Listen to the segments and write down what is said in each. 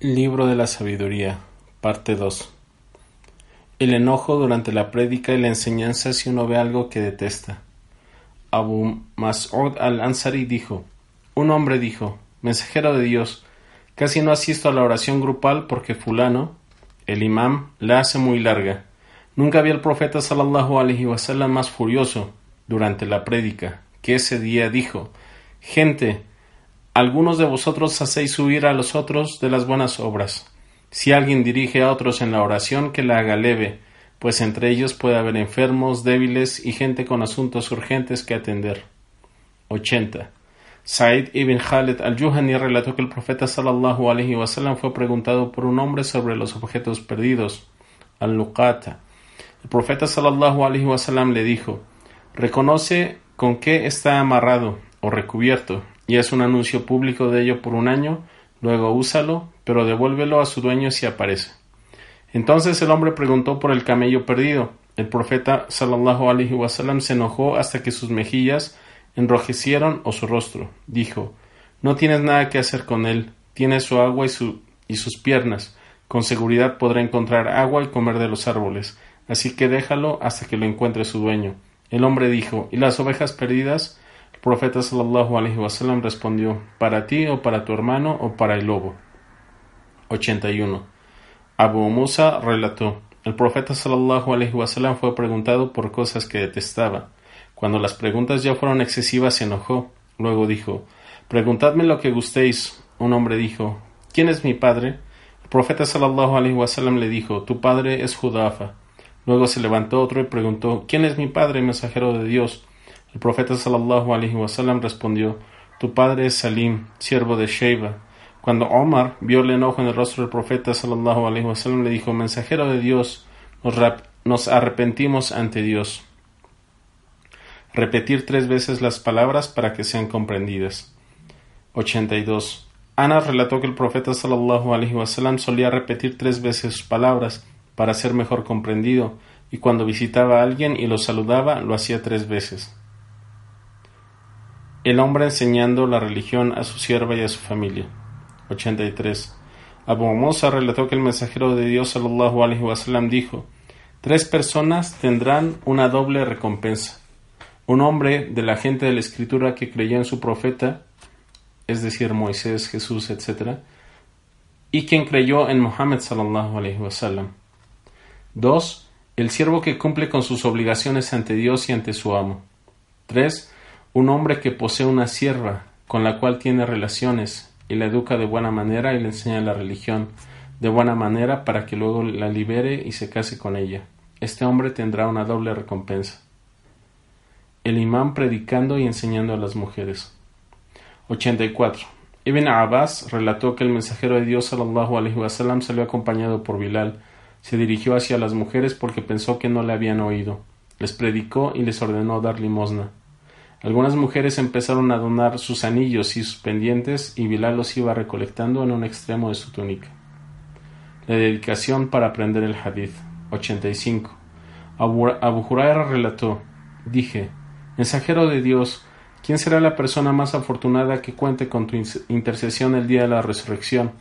Libro de la Sabiduría, parte 2. El enojo durante la prédica y la enseñanza si uno ve algo que detesta. Abu Mas'ud al-Ansari dijo, un hombre dijo, mensajero de Dios, casi no asisto a la oración grupal porque fulano, el imam, la hace muy larga. Nunca vi al profeta sallallahu alaihi más furioso durante la prédica, que ese día dijo, gente, algunos de vosotros hacéis huir a los otros de las buenas obras. Si alguien dirige a otros en la oración, que la haga leve, pues entre ellos puede haber enfermos, débiles y gente con asuntos urgentes que atender. 80. Said ibn Khalid al-Juhani relató que el profeta sallallahu alaihi wasallam fue preguntado por un hombre sobre los objetos perdidos, al-Luqata. El profeta sallallahu alaihi wasallam le dijo: Reconoce con qué está amarrado o recubierto y haz un anuncio público de ello por un año, luego úsalo, pero devuélvelo a su dueño si aparece. Entonces el hombre preguntó por el camello perdido. El profeta se enojó hasta que sus mejillas enrojecieron o su rostro. Dijo: No tienes nada que hacer con él. Tiene su agua y, su, y sus piernas. Con seguridad podrá encontrar agua y comer de los árboles. Así que déjalo hasta que lo encuentre su dueño. El hombre dijo: ¿Y las ovejas perdidas? El profeta sallallahu alaihi wasallam respondió: Para ti o para tu hermano o para el lobo. 81. Abu Musa relató: El profeta sallallahu alaihi wasallam fue preguntado por cosas que detestaba. Cuando las preguntas ya fueron excesivas se enojó. Luego dijo: Preguntadme lo que gustéis. Un hombre dijo: ¿Quién es mi padre? El profeta sallallahu alaihi wasallam le dijo: Tu padre es Judafa. Luego se levantó otro y preguntó: ¿Quién es mi padre, mensajero de Dios? El profeta sallallahu alaihi wasallam respondió: Tu padre es Salim, siervo de Sheiba. Cuando Omar vio el enojo en el rostro del profeta sallallahu alaihi wasallam le dijo: Mensajero de Dios, nos, arrepentimos ante Dios. Repetir tres veces las palabras para que sean comprendidas. 82. Ana relató que el profeta sallallahu alaihi wasallam solía repetir tres veces sus palabras para ser mejor comprendido, y cuando visitaba a alguien y lo saludaba, lo hacía tres veces. El hombre enseñando la religión a su sierva y a su familia. 83. Abu Musa relató que el mensajero de Dios sallallahu alaihi wasallam dijo: Tres personas tendrán una doble recompensa. Un hombre de la gente de la escritura que creyó en su profeta, es decir, Moisés, Jesús, etc., y quien creyó en Muhammad sallallahu alaihi wasallam. El siervo que cumple con sus obligaciones ante Dios y ante su amo. Tres, un hombre que posee una sierva con la cual tiene relaciones y la educa de buena manera y le enseña la religión de buena manera para que luego la libere y se case con ella. Este hombre tendrá una doble recompensa. El imán predicando y enseñando a las mujeres. 84. Ibn Abbas relató que el mensajero de Dios salió acompañado por Bilal. Se dirigió hacia las mujeres porque pensó que no le habían oído. Les predicó y les ordenó dar limosna. Algunas mujeres empezaron a donar sus anillos y sus pendientes y Bilal los iba recolectando en un extremo de su túnica. La dedicación para aprender el hadith. 85. Abu, Abu Huraira relató: Dije, Mensajero de Dios, ¿quién será la persona más afortunada que cuente con tu intercesión el día de la resurrección?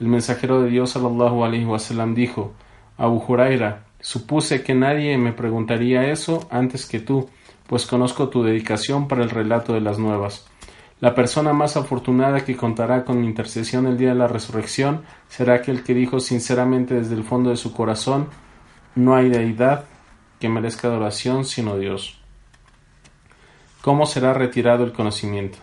El mensajero de Dios sallallahu alaihi wasallam dijo: Abu Huraira, supuse que nadie me preguntaría eso antes que tú pues conozco tu dedicación para el relato de las nuevas. La persona más afortunada que contará con mi intercesión el día de la resurrección será aquel que dijo sinceramente desde el fondo de su corazón no hay deidad que merezca adoración sino Dios. ¿Cómo será retirado el conocimiento?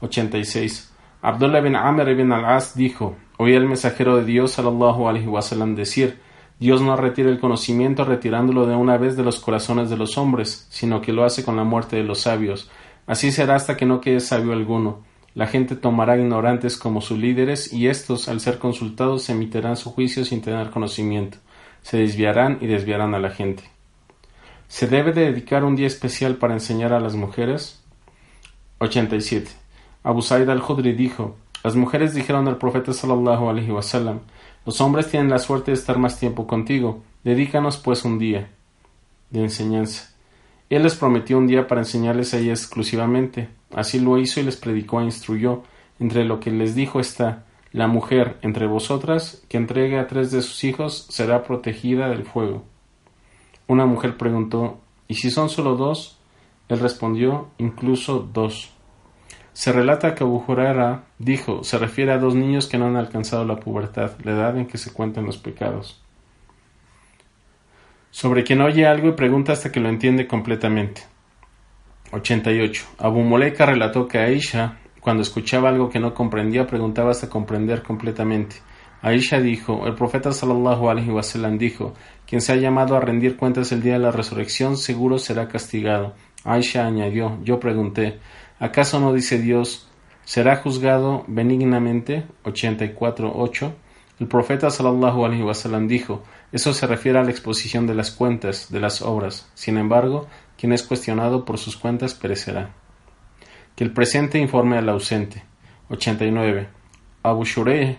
86. Abdullah bin Amr ibn al-As dijo, oí al mensajero de Dios sallallahu wasallam decir, Dios no retira el conocimiento retirándolo de una vez de los corazones de los hombres, sino que lo hace con la muerte de los sabios. Así será hasta que no quede sabio alguno. La gente tomará ignorantes como sus líderes y estos, al ser consultados, emitirán su juicio sin tener conocimiento. Se desviarán y desviarán a la gente. ¿Se debe dedicar un día especial para enseñar a las mujeres? 87. Abu Said al-Khudri dijo, las mujeres dijeron al profeta sallallahu alaihi wasallam, los hombres tienen la suerte de estar más tiempo contigo, dedícanos pues un día de enseñanza. Él les prometió un día para enseñarles a ellas exclusivamente. Así lo hizo y les predicó e instruyó. Entre lo que les dijo está la mujer entre vosotras que entregue a tres de sus hijos será protegida del fuego. Una mujer preguntó ¿Y si son solo dos? Él respondió incluso dos. Se relata que Abu dijo se refiere a dos niños que no han alcanzado la pubertad, la edad en que se cuentan los pecados sobre quien oye algo y pregunta hasta que lo entiende completamente. 88. Abu Moleika relató que Aisha, cuando escuchaba algo que no comprendía, preguntaba hasta comprender completamente. Aisha dijo, el profeta sallallahu alaihi wasallam dijo, quien se ha llamado a rendir cuentas el día de la resurrección seguro será castigado. Aisha añadió, yo pregunté, ¿acaso no dice Dios, será juzgado benignamente? 84.8. El profeta sallallahu alaihi wasallam dijo, eso se refiere a la exposición de las cuentas de las obras. Sin embargo, quien es cuestionado por sus cuentas perecerá. Que el presente informe al ausente. 89. Abu Shureh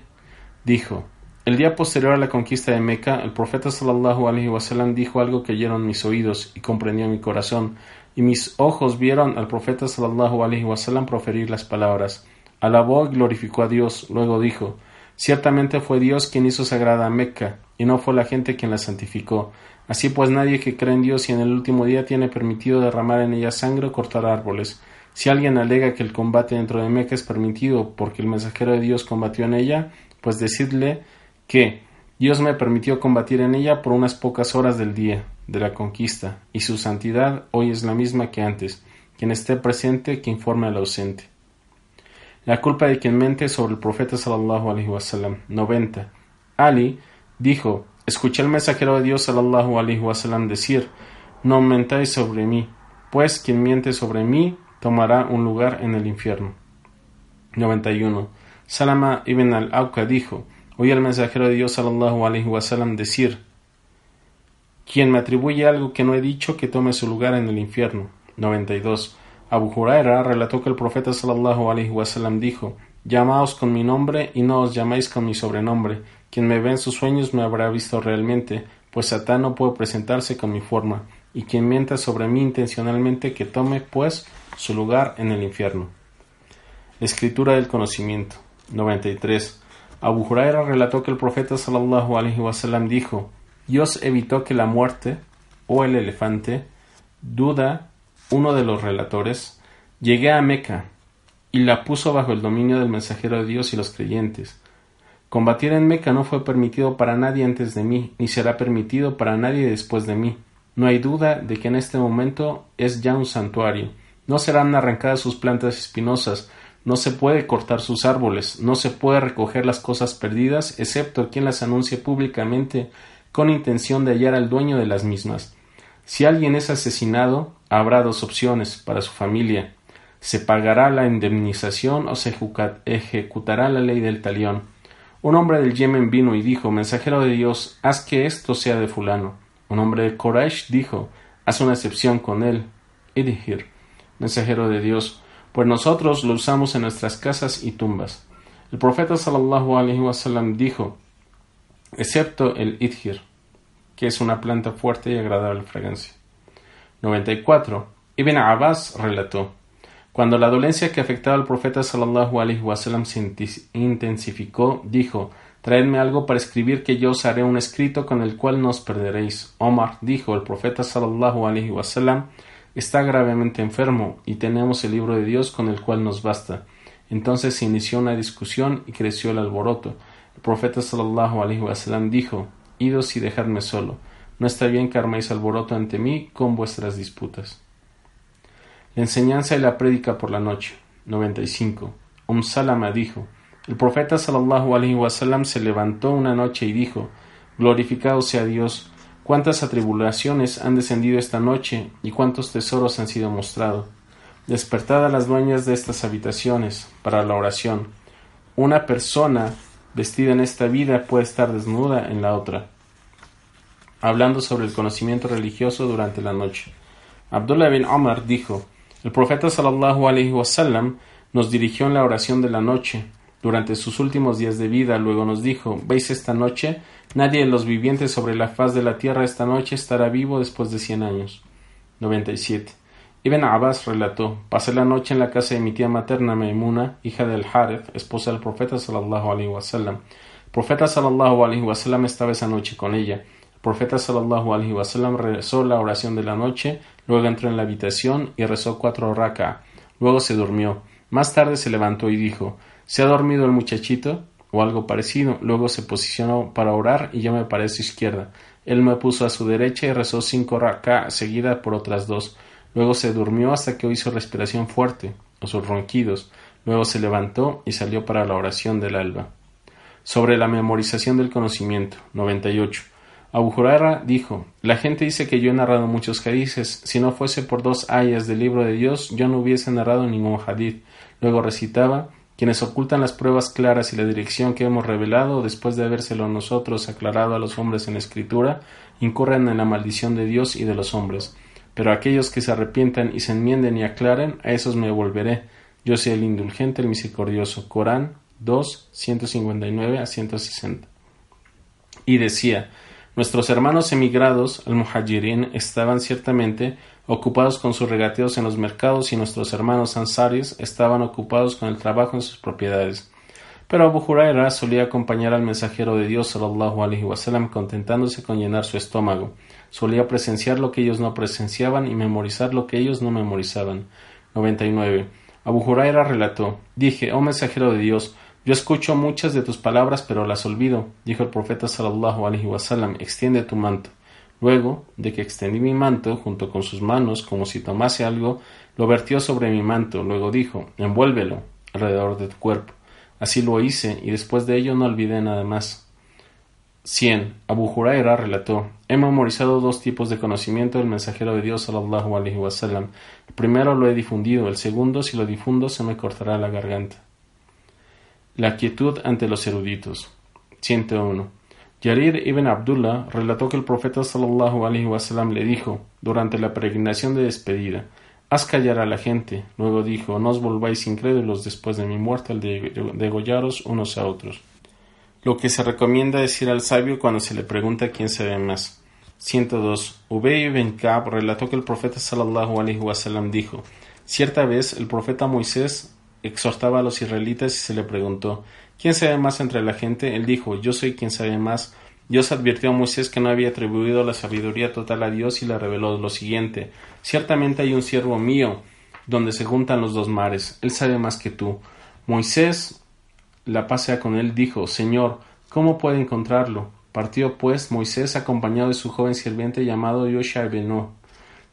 dijo: El día posterior a la conquista de Meca, el profeta sallallahu alaihi wasallam dijo algo que oyeron mis oídos y comprendió mi corazón, y mis ojos vieron al profeta sallallahu alaihi wasallam proferir las palabras. Alabó y glorificó a Dios, luego dijo: Ciertamente fue Dios quien hizo sagrada a Mecca, y no fue la gente quien la santificó. Así pues nadie que cree en Dios y en el último día tiene permitido derramar en ella sangre o cortar árboles. Si alguien alega que el combate dentro de Meca es permitido porque el mensajero de Dios combatió en ella, pues decidle que Dios me permitió combatir en ella por unas pocas horas del día de la conquista, y su santidad hoy es la misma que antes. Quien esté presente, que informe al ausente. La culpa de quien mente sobre el profeta sallallahu alaihi wasallam. 90. Ali dijo, escuché al mensajero de Dios sallallahu alaihi wasallam decir, no mentáis sobre mí, pues quien miente sobre mí tomará un lugar en el infierno. 91. Salama ibn al-Auqa dijo, oí al mensajero de Dios sallallahu alaihi wasallam decir, quien me atribuye algo que no he dicho, que tome su lugar en el infierno. 92. Abu Huraira relató que el profeta sallallahu alaihi wasallam dijo: Llamaos con mi nombre y no os llaméis con mi sobrenombre. Quien me ve en sus sueños me habrá visto realmente, pues Satán no puede presentarse con mi forma, y quien mienta sobre mí intencionalmente que tome, pues, su lugar en el infierno. Escritura del conocimiento. 93. Abu Huraira relató que el profeta sallallahu alaihi wasallam dijo: Dios evitó que la muerte o el elefante duda uno de los relatores, llegué a Meca y la puso bajo el dominio del mensajero de Dios y los creyentes. Combatir en Meca no fue permitido para nadie antes de mí, ni será permitido para nadie después de mí. No hay duda de que en este momento es ya un santuario. No serán arrancadas sus plantas espinosas, no se puede cortar sus árboles, no se puede recoger las cosas perdidas, excepto quien las anuncie públicamente con intención de hallar al dueño de las mismas. Si alguien es asesinado, habrá dos opciones para su familia. Se pagará la indemnización o se ejecutará la ley del talión. Un hombre del Yemen vino y dijo, Mensajero de Dios, haz que esto sea de fulano. Un hombre de Quraysh dijo, haz una excepción con él. Idhir, mensajero de Dios, pues nosotros lo usamos en nuestras casas y tumbas. El profeta sallallahu alaihi wasallam dijo, excepto el idhir, que es una planta fuerte y agradable fragancia. 94. Ibn Abbas relató: Cuando la dolencia que afectaba al profeta sallallahu alaihi wasallam se intensificó, dijo: Traedme algo para escribir que yo os haré un escrito con el cual no os perderéis. Omar dijo: El profeta sallallahu alaihi wasallam está gravemente enfermo y tenemos el libro de Dios con el cual nos basta. Entonces se inició una discusión y creció el alboroto. El profeta sallallahu alaihi wasallam dijo: Idos y dejadme solo. No está bien que arméis alboroto ante mí con vuestras disputas. La enseñanza y la prédica por la noche. 95. Um Salama dijo: El profeta sallallahu alaihi wasallam se levantó una noche y dijo: Glorificado sea Dios, cuántas atribulaciones han descendido esta noche y cuántos tesoros han sido mostrados. Despertad a las dueñas de estas habitaciones para la oración. Una persona vestida en esta vida puede estar desnuda en la otra. Hablando sobre el conocimiento religioso durante la noche. Abdullah bin Omar dijo, el profeta sallallahu alaihi wasallam nos dirigió en la oración de la noche durante sus últimos días de vida. Luego nos dijo, ¿veis esta noche? Nadie de los vivientes sobre la faz de la tierra esta noche estará vivo después de cien años. 97. Ibn Abbas relató, pasé la noche en la casa de mi tía materna Maimuna, hija del Harith, esposa del profeta sallallahu alaihi wasallam. El profeta sallallahu alaihi wasallam estaba esa noche con ella. El profeta sallallahu alaihi wasallam rezó la oración de la noche, luego entró en la habitación y rezó cuatro raka. Luego se durmió. Más tarde se levantó y dijo, ¿se ha dormido el muchachito? o algo parecido. Luego se posicionó para orar y yo me paré a su izquierda. Él me puso a su derecha y rezó cinco raka seguida por otras dos. Luego se durmió hasta que hizo respiración fuerte, o sus ronquidos. Luego se levantó y salió para la oración del alba. Sobre la memorización del conocimiento. 98. Abu Huraira dijo: La gente dice que yo he narrado muchos hadices. Si no fuese por dos ayas del libro de Dios, yo no hubiese narrado ningún hadith. Luego recitaba: Quienes ocultan las pruebas claras y la dirección que hemos revelado después de habérselo nosotros aclarado a los hombres en escritura, incurren en la maldición de Dios y de los hombres. Pero aquellos que se arrepientan y se enmienden y aclaren, a esos me volveré. Yo soy el indulgente, el misericordioso. Corán 2, 159 a 160. Y decía, nuestros hermanos emigrados, al muhajirin, estaban ciertamente ocupados con sus regateos en los mercados y nuestros hermanos ansaris estaban ocupados con el trabajo en sus propiedades. Pero Abu Huraira solía acompañar al mensajero de Dios sallallahu alaihi wasallam contentándose con llenar su estómago. Solía presenciar lo que ellos no presenciaban y memorizar lo que ellos no memorizaban. 99. Abu Huraira relató: Dije, oh mensajero de Dios, yo escucho muchas de tus palabras, pero las olvido. Dijo el profeta sallallahu alaihi wasallam: Extiende tu manto. Luego de que extendí mi manto junto con sus manos, como si tomase algo, lo vertió sobre mi manto. Luego dijo: Envuélvelo alrededor de tu cuerpo. Así lo hice, y después de ello no olvidé nada más. 100. Abu Huraira relató: He memorizado dos tipos de conocimiento del mensajero de Dios sallallahu alaihi wasallam. El primero lo he difundido, el segundo, si lo difundo, se me cortará la garganta. La quietud ante los eruditos. 101. Yarir ibn Abdullah relató que el profeta sallallahu alaihi wasallam le dijo durante la peregrinación de despedida: Haz callar a la gente. Luego dijo, no os volváis incrédulos después de mi muerte al degollaros unos a otros. Lo que se recomienda decir al sabio cuando se le pregunta quién se ve más. 102. Ubay ibn Ka'b relató que el profeta sallallahu alaihi wasallam dijo, cierta vez el profeta Moisés exhortaba a los israelitas y se le preguntó, ¿quién se ve más entre la gente? Él dijo, yo soy quien sabe más Dios advirtió a Moisés que no había atribuido la sabiduría total a Dios y le reveló lo siguiente Ciertamente hay un siervo mío donde se juntan los dos mares, él sabe más que tú. Moisés, la pasea con él, dijo Señor, ¿cómo puede encontrarlo? Partió pues Moisés acompañado de su joven sirviente llamado Yoshua Beno.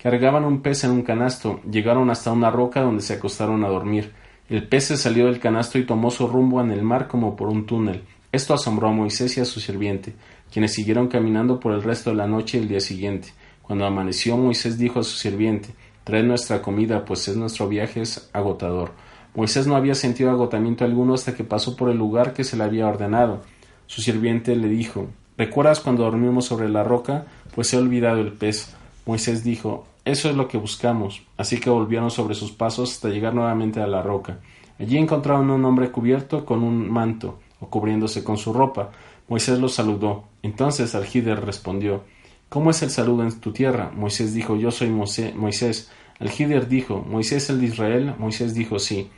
Cargaban un pez en un canasto, llegaron hasta una roca donde se acostaron a dormir. El pez se salió del canasto y tomó su rumbo en el mar como por un túnel. Esto asombró a Moisés y a su sirviente quienes siguieron caminando por el resto de la noche y el día siguiente. Cuando amaneció, Moisés dijo a su sirviente, Traed nuestra comida, pues es nuestro viaje es agotador. Moisés no había sentido agotamiento alguno hasta que pasó por el lugar que se le había ordenado. Su sirviente le dijo, ¿Recuerdas cuando dormimos sobre la roca? Pues he olvidado el pez. Moisés dijo, Eso es lo que buscamos. Así que volvieron sobre sus pasos hasta llegar nuevamente a la roca. Allí encontraron un hombre cubierto con un manto, o cubriéndose con su ropa. Moisés los saludó. Entonces Algider respondió, ¿Cómo es el saludo en tu tierra? Moisés dijo, Yo soy Moisés. Algider dijo, ¿Moisés el de Israel? Moisés dijo, Sí.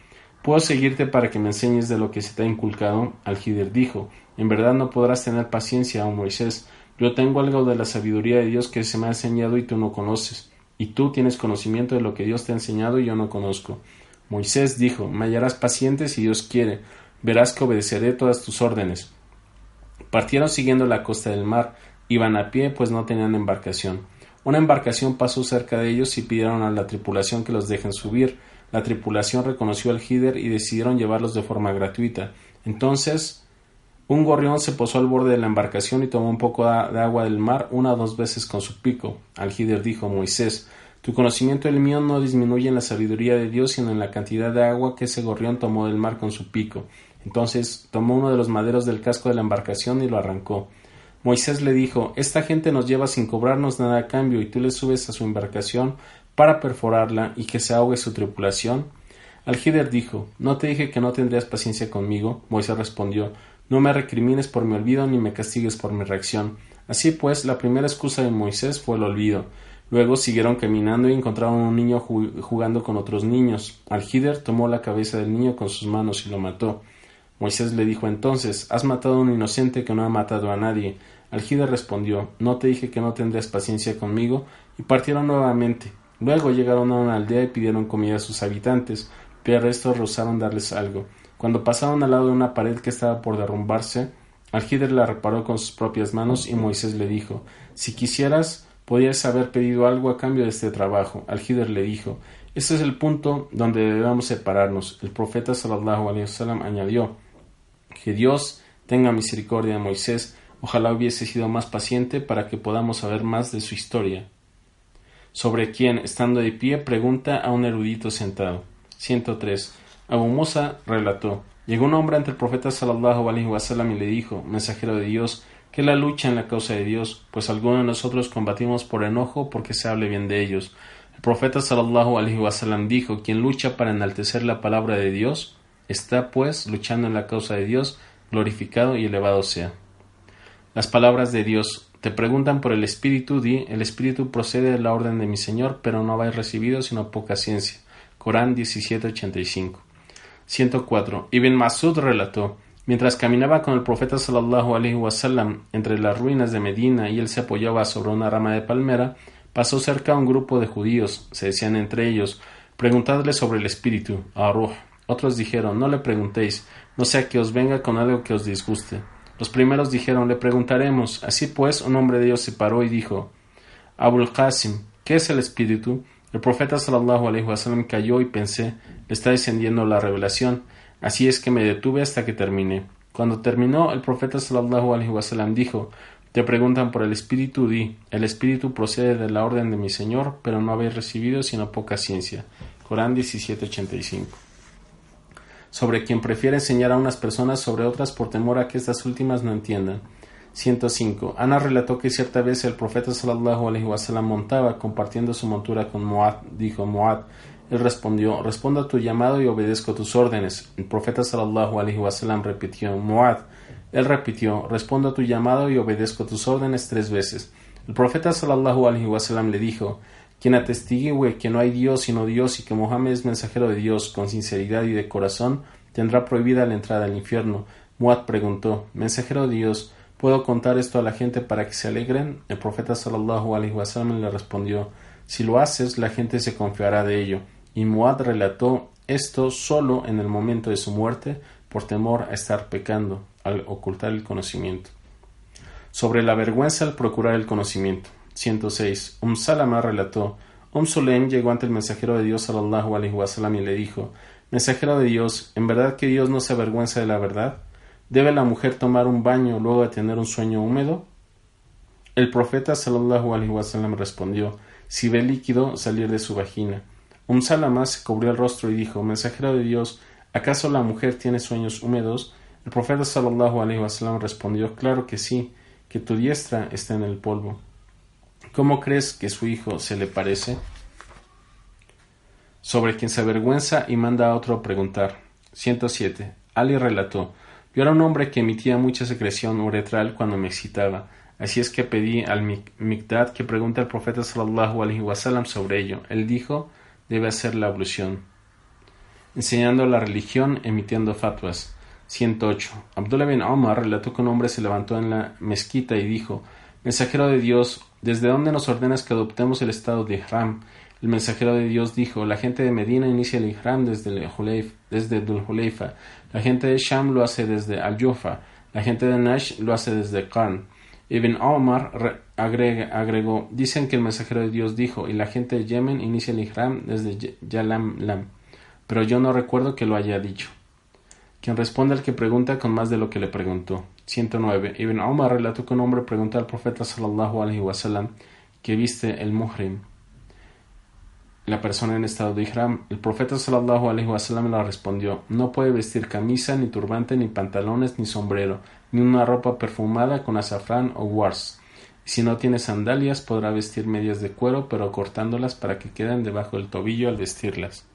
¿Puedo seguirte para que me enseñes de lo que se te ha inculcado? Algider dijo, En verdad no podrás tener paciencia, oh Moisés. Yo tengo algo de la sabiduría de Dios que se me ha enseñado y tú no conoces. Y tú tienes conocimiento de lo que Dios te ha enseñado y yo no conozco. Moisés dijo, Me hallarás paciente si Dios quiere. Verás que obedeceré todas tus órdenes. Partieron siguiendo la costa del mar, iban a pie pues no tenían embarcación. Una embarcación pasó cerca de ellos y pidieron a la tripulación que los dejen subir. La tripulación reconoció al Hider y decidieron llevarlos de forma gratuita. Entonces, un gorrión se posó al borde de la embarcación y tomó un poco de agua del mar una o dos veces con su pico. Al Hider dijo Moisés, Tu conocimiento del mío no disminuye en la sabiduría de Dios, sino en la cantidad de agua que ese gorrión tomó del mar con su pico. Entonces tomó uno de los maderos del casco de la embarcación y lo arrancó. Moisés le dijo Esta gente nos lleva sin cobrarnos nada a cambio, y tú le subes a su embarcación para perforarla y que se ahogue su tripulación. Algider dijo ¿No te dije que no tendrías paciencia conmigo? Moisés respondió No me recrimines por mi olvido ni me castigues por mi reacción. Así pues, la primera excusa de Moisés fue el olvido. Luego siguieron caminando y encontraron un niño jugando con otros niños. Algider tomó la cabeza del niño con sus manos y lo mató. Moisés le dijo entonces Has matado a un inocente que no ha matado a nadie. Algider respondió No te dije que no tendrías paciencia conmigo, y partieron nuevamente. Luego llegaron a una aldea y pidieron comida a sus habitantes, pero estos rehusaron darles algo. Cuando pasaron al lado de una pared que estaba por derrumbarse, Algider la reparó con sus propias manos y Moisés le dijo Si quisieras, podrías haber pedido algo a cambio de este trabajo. Algider le dijo Este es el punto donde debemos separarnos. El profeta sallallahu alaihi wasallam añadió que Dios tenga misericordia de Moisés Ojalá hubiese sido más paciente para que podamos saber más de su historia. Sobre quien, estando de pie, pregunta a un erudito sentado. 103. Abu Musa relató. Llegó un hombre ante el profeta sallallahu alaihi wasallam y le dijo, mensajero de Dios, que la lucha en la causa de Dios, pues algunos de nosotros combatimos por enojo porque se hable bien de ellos. El profeta sallallahu alaihi wasallam dijo, quien lucha para enaltecer la palabra de Dios, está pues luchando en la causa de Dios, glorificado y elevado sea. Las palabras de Dios te preguntan por el Espíritu, di, el Espíritu procede de la orden de mi Señor, pero no habéis recibido sino poca ciencia. Corán 1785. 104. Ibn Masud relató, mientras caminaba con el profeta sallallahu alaihi wasallam entre las ruinas de Medina y él se apoyaba sobre una rama de palmera, pasó cerca un grupo de judíos, se decían entre ellos, preguntadle sobre el Espíritu, Aruh. Otros dijeron, no le preguntéis, no sea que os venga con algo que os disguste. Los primeros dijeron, le preguntaremos. Así pues, un hombre de ellos se paró y dijo, Abul Qasim, ¿qué es el espíritu? El profeta sallallahu alaihi wasallam cayó y pensé, le está descendiendo la revelación, así es que me detuve hasta que terminé. Cuando terminó, el profeta sallallahu alaihi wasallam dijo, te preguntan por el espíritu, di, el espíritu procede de la orden de mi Señor, pero no habéis recibido sino poca ciencia. Corán 1785 sobre quien prefiere enseñar a unas personas sobre otras por temor a que estas últimas no entiendan. 105. Ana relató que cierta vez el profeta sallallahu alaihi wasallam montaba compartiendo su montura con Muad. Dijo Muad. Él respondió, respondo a tu llamado y obedezco tus órdenes. El profeta sallallahu alaihi wasallam repitió, Muad. Él repitió, respondo a tu llamado y obedezco tus órdenes tres veces. El profeta sallallahu alaihi wasallam le dijo, quien atestigue que no hay Dios sino Dios y que Mohammed es mensajero de Dios con sinceridad y de corazón, tendrá prohibida la entrada al infierno. Muad preguntó, Mensajero de Dios, ¿puedo contar esto a la gente para que se alegren? El profeta sallallahu alaihi wasallam le respondió, Si lo haces, la gente se confiará de ello. Y Muad relató esto solo en el momento de su muerte, por temor a estar pecando, al ocultar el conocimiento. Sobre la vergüenza al procurar el conocimiento. 106. Um Salama relató, Um Solem llegó ante el mensajero de Dios sallallahu alaihi wasallam y le dijo, Mensajero de Dios, ¿en verdad que Dios no se avergüenza de la verdad? ¿Debe la mujer tomar un baño luego de tener un sueño húmedo? El profeta sallallahu alaihi wasallam respondió, si ve líquido salir de su vagina. Um Salama se cubrió el rostro y dijo, Mensajero de Dios, ¿acaso la mujer tiene sueños húmedos? El profeta sallallahu alaihi wasallam respondió, claro que sí, que tu diestra está en el polvo. ¿Cómo crees que su hijo se le parece? Sobre quien se avergüenza y manda a otro a preguntar. 107. Ali relató: Yo era un hombre que emitía mucha secreción uretral cuando me excitaba. Así es que pedí al Mikdad que pregunte al profeta sallallahu sobre ello. Él dijo: Debe hacer la ablución. Enseñando la religión, emitiendo fatwas. 108. Abdullah bin Omar relató que un hombre se levantó en la mezquita y dijo: Mensajero de Dios, ¿desde dónde nos ordenas que adoptemos el estado de Ihram? El mensajero de Dios dijo, la gente de Medina inicia el Ihram desde, el Dul Huleifa, la gente de Sham lo hace desde Al-Jufa, la gente de Nash lo hace desde Qarn. Ibn Omar agregó, dicen que el mensajero de Dios dijo, y la gente de Yemen inicia el Ihram desde Yalam Lam, pero yo no recuerdo que lo haya dicho. Quien responde al que pregunta con más de lo que le preguntó. 109. Ibn Omar relató que un hombre preguntó al profeta sallallahu alaihi wasallam que viste el muhrim. la persona en estado de ihram. El profeta sallallahu alaihi wasallam le respondió: No puede vestir camisa, ni turbante, ni pantalones, ni sombrero, ni una ropa perfumada con azafrán o wars. Si no tiene sandalias, podrá vestir medias de cuero, pero cortándolas para que queden debajo del tobillo al vestirlas.